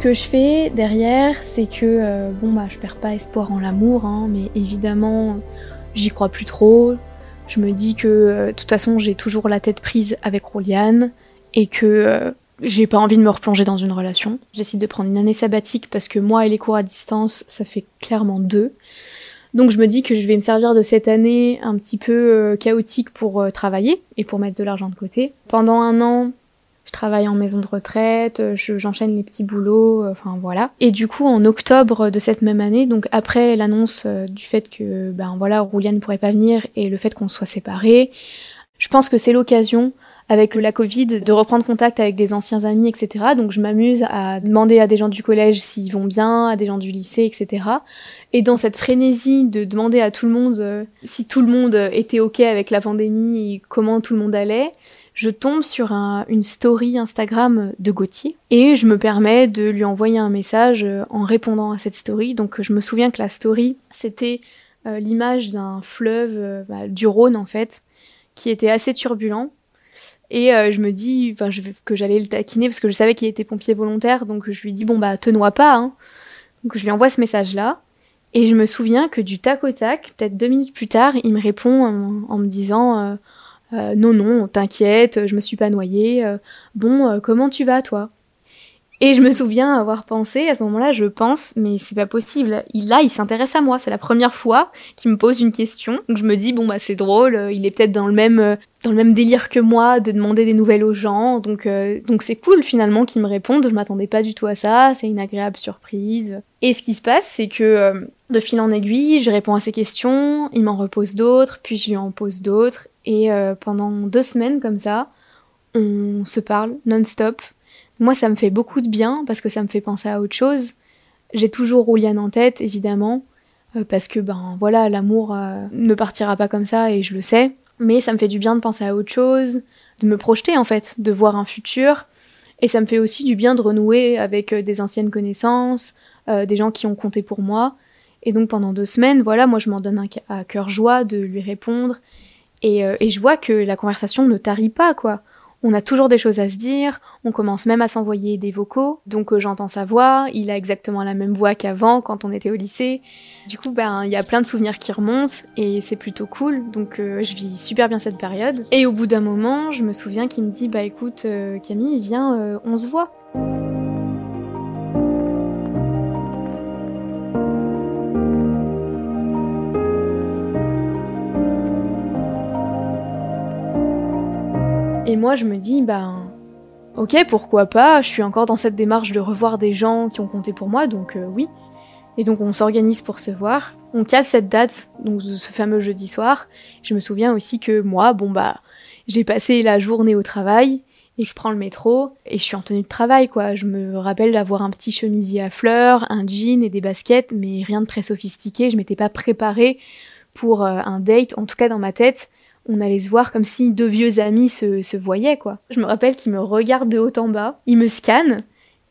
S5: Que je fais derrière, c'est que euh, bon bah je perds pas espoir en l'amour, hein, mais évidemment j'y crois plus trop. Je me dis que euh, de toute façon j'ai toujours la tête prise avec Roliane et que euh, j'ai pas envie de me replonger dans une relation. J'essaie de prendre une année sabbatique parce que moi et les cours à distance, ça fait clairement deux. Donc je me dis que je vais me servir de cette année un petit peu chaotique pour travailler et pour mettre de l'argent de côté. Pendant un an, je travaille en maison de retraite, euh, je- j'enchaîne les petits boulots, euh, enfin voilà. Et du coup, en octobre de cette même année, donc après l'annonce euh, du fait que ben voilà, Rouliane ne pourrait pas venir et le fait qu'on soit séparés, je pense que c'est l'occasion, avec la Covid, de reprendre contact avec des anciens amis, etc. Donc je m'amuse à demander à des gens du collège s'ils vont bien, à des gens du lycée, etc. Et dans cette frénésie de demander à tout le monde si tout le monde était OK avec la pandémie et comment tout le monde allait, je tombe sur un- une story Instagram de Gauthier et je me permets de lui envoyer un message euh, en répondant à cette story. Donc je me souviens que la story, c'était euh, l'image d'un fleuve, euh, bah, du Rhône en fait, qui était assez turbulent. Et je me dis je, que j'allais le taquiner parce que je savais qu'il était pompier volontaire, donc je lui dis bon bah te noie pas. Hein. Donc je lui envoie ce message-là. Et je me souviens que du tac au tac, peut-être deux minutes plus tard, il me répond en me disant euh, non non t'inquiète, je me suis pas noyée. euh, bon euh, comment tu vas toi? Et je me souviens avoir pensé à ce moment-là, je pense mais c'est pas possible. Il là il s'intéresse à moi, c'est la première fois qu'il me pose une question. Donc je me dis bon bah c'est drôle, il est peut-être dans le même dans le même délire que moi de demander des nouvelles aux gens. Donc donc c'est cool finalement qu'il me réponde. Je m'attendais pas du tout à ça, c'est une agréable surprise. Et ce qui se passe, c'est que de fil en aiguille, je réponds à ses questions, il m'en repose d'autres, puis je lui en pose d'autres, et euh, pendant deux semaines comme ça, on se parle non-stop. Moi, ça me fait beaucoup de bien parce que ça me fait penser à autre chose. J'ai toujours Rouliane en tête, évidemment, euh, parce que ben voilà, l'amour euh, ne partira pas comme ça et je le sais. Mais ça me fait du bien de penser à autre chose, de me projeter en fait, de voir un futur. Et ça me fait aussi du bien de renouer avec des anciennes connaissances, des gens qui ont compté pour moi. Et donc pendant deux semaines, voilà, moi je m'en donne un à cœur joie de lui répondre. Et, euh, et je vois que la conversation ne tarit pas, quoi. On a toujours des choses à se dire, on commence même à s'envoyer des vocaux, donc euh, j'entends sa voix, il a exactement la même voix qu'avant quand on était au lycée. Du coup, ben il y a plein de souvenirs qui remontent et c'est plutôt cool, donc euh, je vis super bien cette période. Et au bout d'un moment, je me souviens qu'il me dit bah écoute Camille, viens, on se voit. Moi, je me dis, ben, ok, pourquoi pas, je suis encore dans cette démarche de revoir des gens qui ont compté pour moi, donc euh, oui. Et donc on s'organise pour se voir. On cale cette date, donc ce fameux jeudi soir. Je me souviens aussi que moi, bon bah, j'ai passé la journée au travail, et je prends le métro, et je suis en tenue de travail, quoi. Je me rappelle d'avoir un petit chemisier à fleurs, un jean et des baskets, mais rien de très sophistiqué, je m'étais pas préparée pour euh, un date, en tout cas dans ma tête on allait se voir comme si deux vieux amis se, se voyaient, quoi. Je me rappelle qu'il me regarde de haut en bas, il me scanne,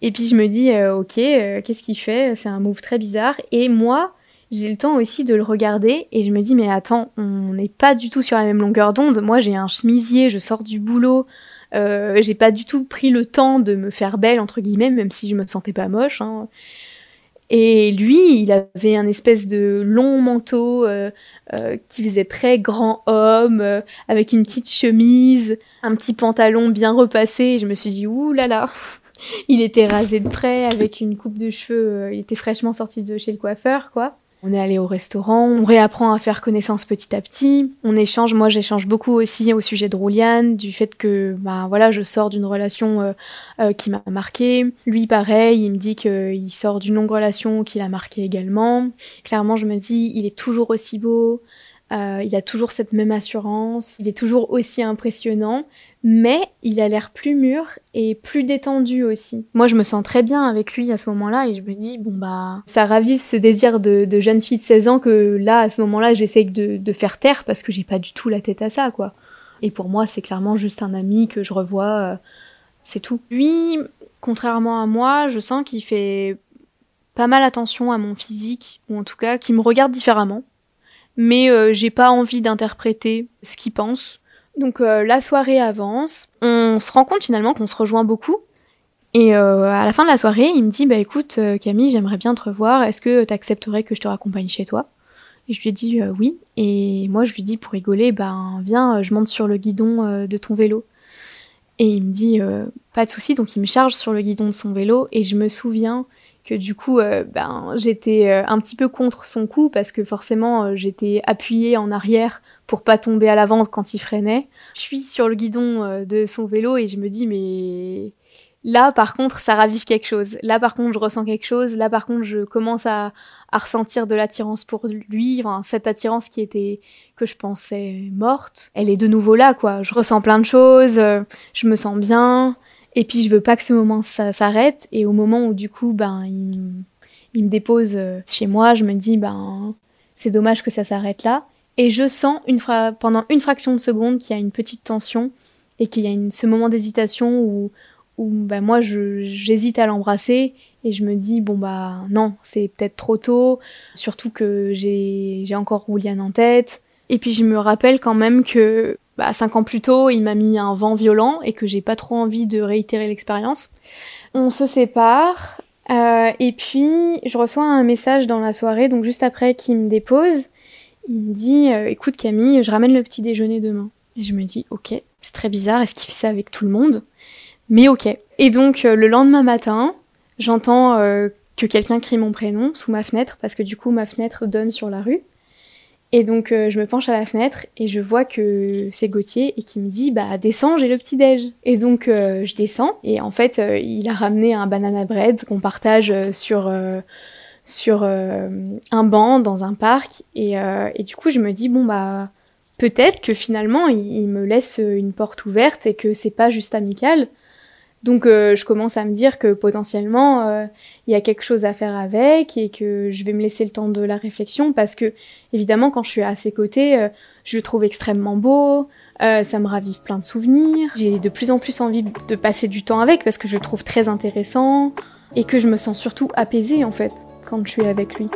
S5: et puis je me dis, euh, ok, euh, qu'est-ce qu'il fait C'est un move très bizarre. Et moi, j'ai le temps aussi de le regarder, et je me dis, mais attends, on n'est pas du tout sur la même longueur d'onde. Moi, j'ai un chemisier, je sors du boulot, euh, j'ai pas du tout pris le temps de me faire belle, entre guillemets, même si je me sentais pas moche. hein. Et lui, il avait un espèce de long manteau euh, euh, qui faisait très grand homme, euh, avec une petite chemise, un petit pantalon bien repassé. Et je me suis dit, ouh là là, il était rasé de près, avec une coupe de cheveux, euh, il était fraîchement sorti de chez le coiffeur, quoi. On est allé au restaurant, on réapprend à faire connaissance petit à petit. On échange, moi j'échange beaucoup aussi au sujet de Rouliane, du fait que bah voilà, je sors d'une relation euh, euh, qui m'a marqué. Lui pareil, il me dit qu'il sort d'une longue relation qui l'a marqué également. Clairement, je me dis, il est toujours aussi beau, euh, il a toujours cette même assurance, il est toujours aussi impressionnant, mais il a l'air plus mûr et plus détendu aussi. Moi, je me sens très bien avec lui à ce moment-là et je me dis, bon bah, ça ravive ce désir de, jeune fille de 16 ans que là, à ce moment-là, j'essaie de, faire taire parce que j'ai pas du tout la tête à ça, quoi. Et pour moi, c'est clairement juste un ami que je revois, euh, c'est tout. Lui, contrairement à moi, je sens qu'il fait pas mal attention à mon physique, ou en tout cas, qu'il me regarde différemment. Mais euh, j'ai pas envie d'interpréter ce qu'il pense donc euh, la soirée avance, on se rend compte finalement qu'on se rejoint beaucoup. Et euh, à la fin de la soirée, il me dit Bah écoute, Camille, j'aimerais bien te revoir, est-ce que tu accepterais que je te raccompagne chez toi? Et je lui ai dit Oui. Et moi, je lui dis pour rigoler Ben viens, je monte sur le guidon de ton vélo. Et il me dit Pas de souci, donc il me charge sur le guidon de son vélo. Et je me souviens que du coup, ben, j'étais un petit peu contre son coup parce que forcément, j'étais appuyée en arrière pour pas tomber à l'avant quand il freinait. Je suis sur le guidon euh, de son vélo et je me dis mais là par contre ça ravive quelque chose. Là par contre je ressens quelque chose. Là par contre je commence à, ressentir de l'attirance pour lui. cette attirance qui était que je pensais morte, elle est de nouveau là quoi. Je ressens plein de choses. Euh, je me sens bien. Et puis je veux pas que ce moment s'arrête. Et au moment où du coup ben il, me dépose euh, chez moi, je me dis ben c'est dommage que ça s'arrête là. Et je sens une pendant une fraction de seconde qu'il y a une petite tension et qu'il y a ce moment d'hésitation où, bah, moi j'hésite à l'embrasser et je me dis bon bah non c'est peut-être trop tôt surtout que j'ai encore Rouliane en tête et puis je me rappelle quand même que bah, cinq ans plus tôt il m'a mis un vent violent et que j'ai pas trop envie de réitérer l'expérience on se sépare euh, et puis je reçois un message dans la soirée donc juste après qu'il me dépose il me dit euh, Écoute Camille, je ramène le petit déjeuner demain. Et je me dis Ok, c'est très bizarre, est-ce qu'il fait ça avec tout le monde? Mais ok. Et donc euh, le lendemain matin, j'entends que quelqu'un crie mon prénom sous ma fenêtre, parce que du coup ma fenêtre donne sur la rue. Et donc je me penche à la fenêtre et je vois que c'est Gauthier et qui me dit bah descends j'ai le petit déj. Et donc je descends et en fait il a ramené un banana bread qu'on partage sur sur euh, un banc dans un parc euh, et, du coup je me dis bon bah peut-être que finalement il, me laisse une porte ouverte et que c'est pas juste amical. Donc euh, je commence à me dire que potentiellement il y a quelque chose à faire avec et que je vais me laisser le temps de la réflexion parce que évidemment quand je suis à ses côtés je le trouve extrêmement beau, ça me ravive plein de souvenirs. J'ai de plus en plus envie de passer du temps avec parce que je le trouve très intéressant et que je me sens surtout apaisée en fait quand je suis avec lui.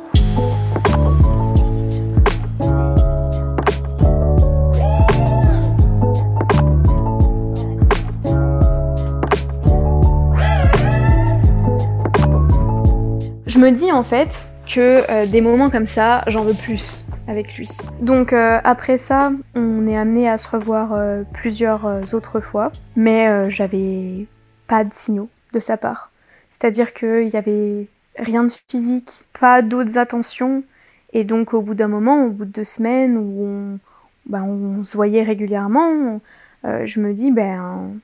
S5: Je me dis en fait que euh, des moments comme ça, j'en veux plus avec lui. Donc euh, après ça, on est amené à se revoir euh, plusieurs autres fois, mais j'avais pas de signaux de sa part. C'est-à-dire qu'il y avait rien de physique, pas d'autres attentions. Et donc au bout d'un moment, au bout de deux semaines où on, on se voyait régulièrement, je me dis, ben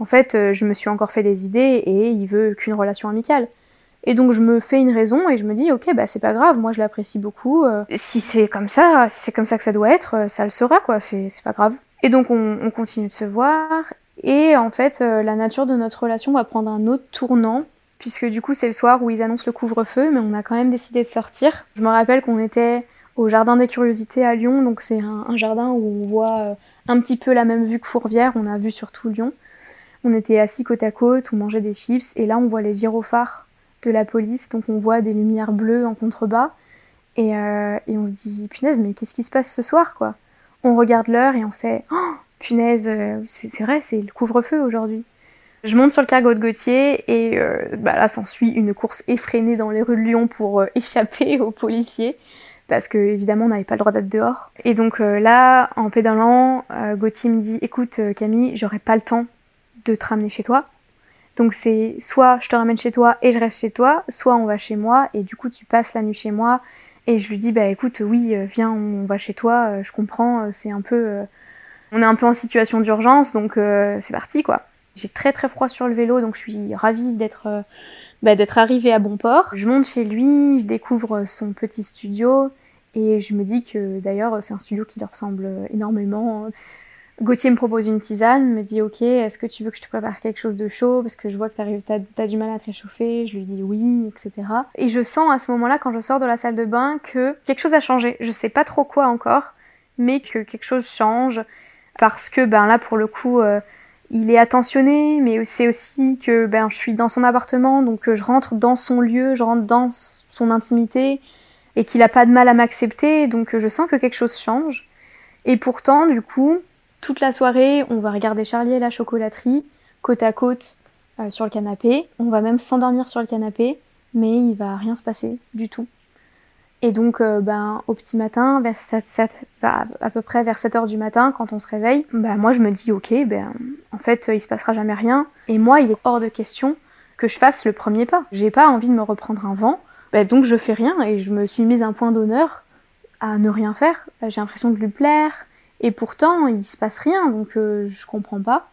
S5: en fait, je me suis encore fait des idées et il veut qu'une relation amicale. Et donc je me fais une raison et je me dis, ok, bah c'est pas grave, moi je l'apprécie beaucoup. Euh, si c'est comme ça, si c'est comme ça que ça doit être, ça le sera, quoi, c'est pas grave. Et donc on, on, continue de se voir. Et en fait, la nature de notre relation va prendre un autre tournant puisque du coup c'est le soir où ils annoncent le couvre-feu, mais on a quand même décidé de sortir. Je me rappelle qu'on était au Jardin des Curiosités à Lyon, donc c'est un, jardin où on voit euh, un petit peu la même vue que Fourvière, on a vu surtout Lyon. On était assis côte à côte, on mangeait des chips, et là on voit les gyrophares de la police, donc on voit des lumières bleues en contrebas, et, euh, on se dit, punaise, mais qu'est-ce qui se passe ce soir, quoi? On regarde l'heure et on fait, oh, punaise, euh, c'est vrai, c'est le couvre-feu aujourd'hui. Je monte sur le cargo de Gauthier et euh, bah là s'ensuit une course effrénée dans les rues de Lyon pour échapper aux policiers parce que évidemment on n'avait pas le droit d'être dehors. Et donc là, en pédalant, Gauthier me dit écoute Camille, j'aurai pas le temps de te ramener chez toi. Donc c'est soit je te ramène chez toi et je reste chez toi, soit on va chez moi et du coup tu passes la nuit chez moi Et je lui dis bah écoute oui viens on va chez toi, je comprends, c'est un peu on est un peu en situation d'urgence donc c'est parti quoi. J'ai très très froid sur le vélo donc je suis ravie d'être bah, d'être arrivée à bon port. Je monte chez lui, je découvre son petit studio et je me dis que d'ailleurs c'est un studio qui lui ressemble énormément. Gauthier me propose une tisane, me dit ok, est-ce que tu veux que je te prépare quelque chose de chaud? Parce que je vois que t'as as, du mal à te réchauffer. Je lui dis oui, etc. Et je sens à ce moment-là, quand je sors de la salle de bain, que quelque chose a changé. Je sais pas trop quoi encore, mais que quelque chose change parce que ben là pour le coup. Euh, il est attentionné, mais c'est aussi que ben, je suis dans son appartement, donc euh, je rentre dans son lieu, je rentre dans son intimité, et qu'il n'a pas de mal à m'accepter, donc euh, je sens que quelque chose change. Et pourtant, du coup, toute la soirée, on va regarder Charlie et la chocolaterie, côte à côte euh, sur le canapé. On va même s'endormir sur le canapé, mais il va rien se passer du tout. Et donc, euh, ben, au petit matin, vers 7, à peu près vers 7 heures du matin, quand on se réveille, ben, moi je me dis, ok, ben, en fait, il se passera jamais rien. Et moi, il est hors de question que je fasse le premier pas. J'ai pas envie de me reprendre un vent, ben, donc je fais rien et je me suis mise un point d'honneur à ne rien faire. J'ai l'impression de lui plaire, et pourtant, il se passe rien, donc euh, je comprends pas.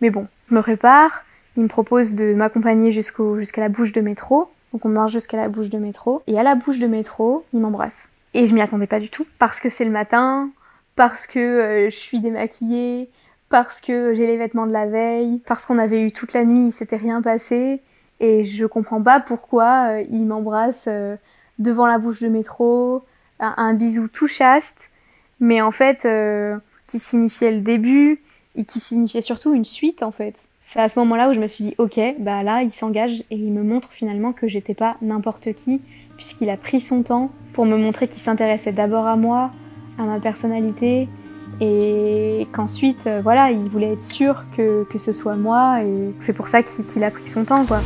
S5: Mais bon, je me répare, il me propose de m'accompagner jusqu'à la bouche de métro. Donc on marche jusqu'à la bouche de métro. Et à la bouche de métro, il m'embrasse. Et je m'y attendais pas du tout. Parce que c'est le matin, parce que euh, je suis démaquillée, parce que j'ai les vêtements de la veille, parce qu'on avait eu toute la nuit, il s'était rien passé. Et je comprends pas pourquoi euh, il m'embrasse devant la bouche de métro, un bisou tout chaste mais en fait, euh, qui signifiait le début et qui signifiait surtout une suite en fait. C'est à ce moment-là où je me suis dit, ok, bah là, il s'engage et il me montre finalement que j'étais pas n'importe qui, puisqu'il a pris son temps pour me montrer qu'il s'intéressait d'abord à moi, à ma personnalité, et qu'ensuite, euh, voilà, il voulait être sûr que, que ce soit moi, et c'est pour ça qu'il a pris son temps, quoi.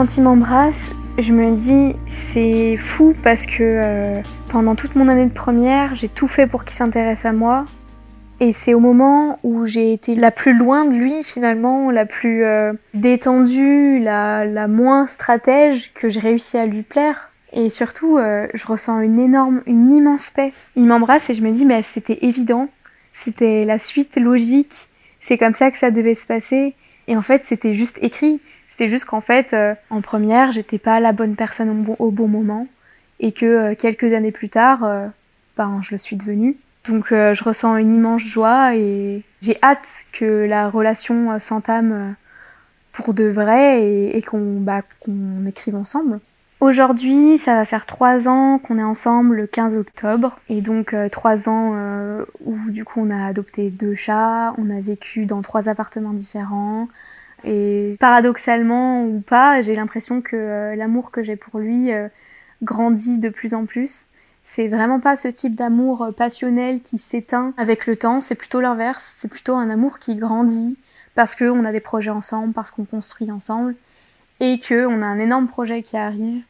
S5: Quand il m'embrasse, je me dis c'est fou parce que euh, pendant toute mon année de première, j'ai tout fait pour qu'il s'intéresse à moi. Et c'est au moment où j'ai été la plus loin de lui finalement, la plus euh, détendue, la, moins stratège, que j'ai réussi à lui plaire. Et surtout, euh, je ressens une énorme, une immense paix. Il m'embrasse et je me dis, mais c'était évident, c'était la suite logique, c'est comme ça que ça devait se passer. Et en fait, c'était juste écrit. C'est juste qu'en fait, euh, en première, j'étais pas la bonne personne au bon, moment et que euh, quelques années plus tard, euh, ben, je le suis devenue. Donc je ressens une immense joie et j'ai hâte que la relation s'entame pour de vrai et, bah, qu'on écrive ensemble. Aujourd'hui, ça va faire trois ans qu'on est ensemble le 15 octobre. Et donc trois ans où du coup on a adopté deux chats, on a vécu dans trois appartements différents, et paradoxalement ou pas, j'ai l'impression que euh, l'amour que j'ai pour lui euh, grandit de plus en plus. C'est vraiment pas ce type d'amour euh, passionnel qui s'éteint avec le temps, c'est plutôt l'inverse, c'est plutôt un amour qui grandit parce qu'on a des projets ensemble, parce qu'on construit ensemble et qu'on a un énorme projet qui arrive.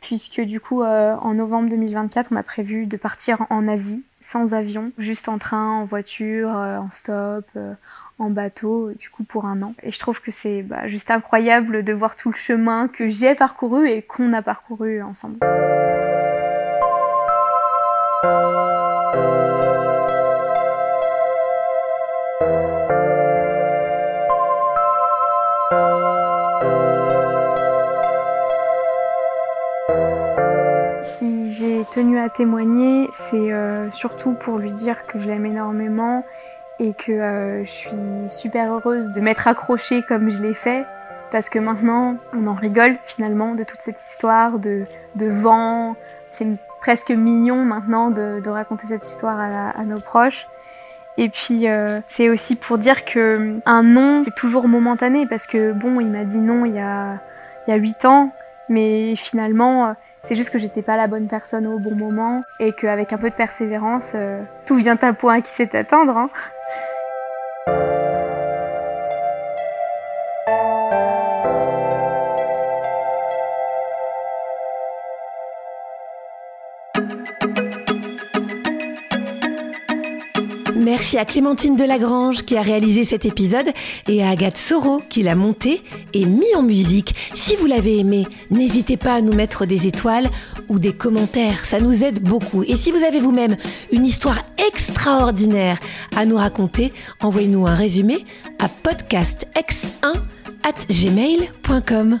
S5: Puisque du coup en novembre 2024 on a prévu de partir en Asie sans avion, juste en train, en voiture, en stop, en bateau, du coup, pour un an. Et je trouve que c'est bah, juste incroyable de voir tout le chemin que j'ai parcouru et qu'on a parcouru ensemble. Témoigner, c'est euh, surtout pour lui dire que je l'aime énormément et que euh, je suis super heureuse de m'être accrochée comme je l'ai fait parce que maintenant on en rigole finalement de toute cette histoire de, de vent. C'est presque mignon maintenant de, de, raconter cette histoire à, nos proches. Et puis euh, c'est aussi pour dire que un non c'est toujours momentané parce que bon il m'a dit non il y a il y a 8 ans mais finalement c'est juste que j'étais pas la bonne personne au bon moment et qu'avec un peu de persévérance, euh, tout vient à point qui sait attendre. Hein.
S4: Merci à Clémentine Delagrange qui a réalisé cet épisode et à Agathe Soro qui l'a monté et mis en musique. Si vous l'avez aimé, n'hésitez pas à nous mettre des étoiles ou des commentaires, ça nous aide beaucoup. Et si vous avez vous-même une histoire extraordinaire à nous raconter, envoyez-nous un résumé à podcastx1 at gmail.com.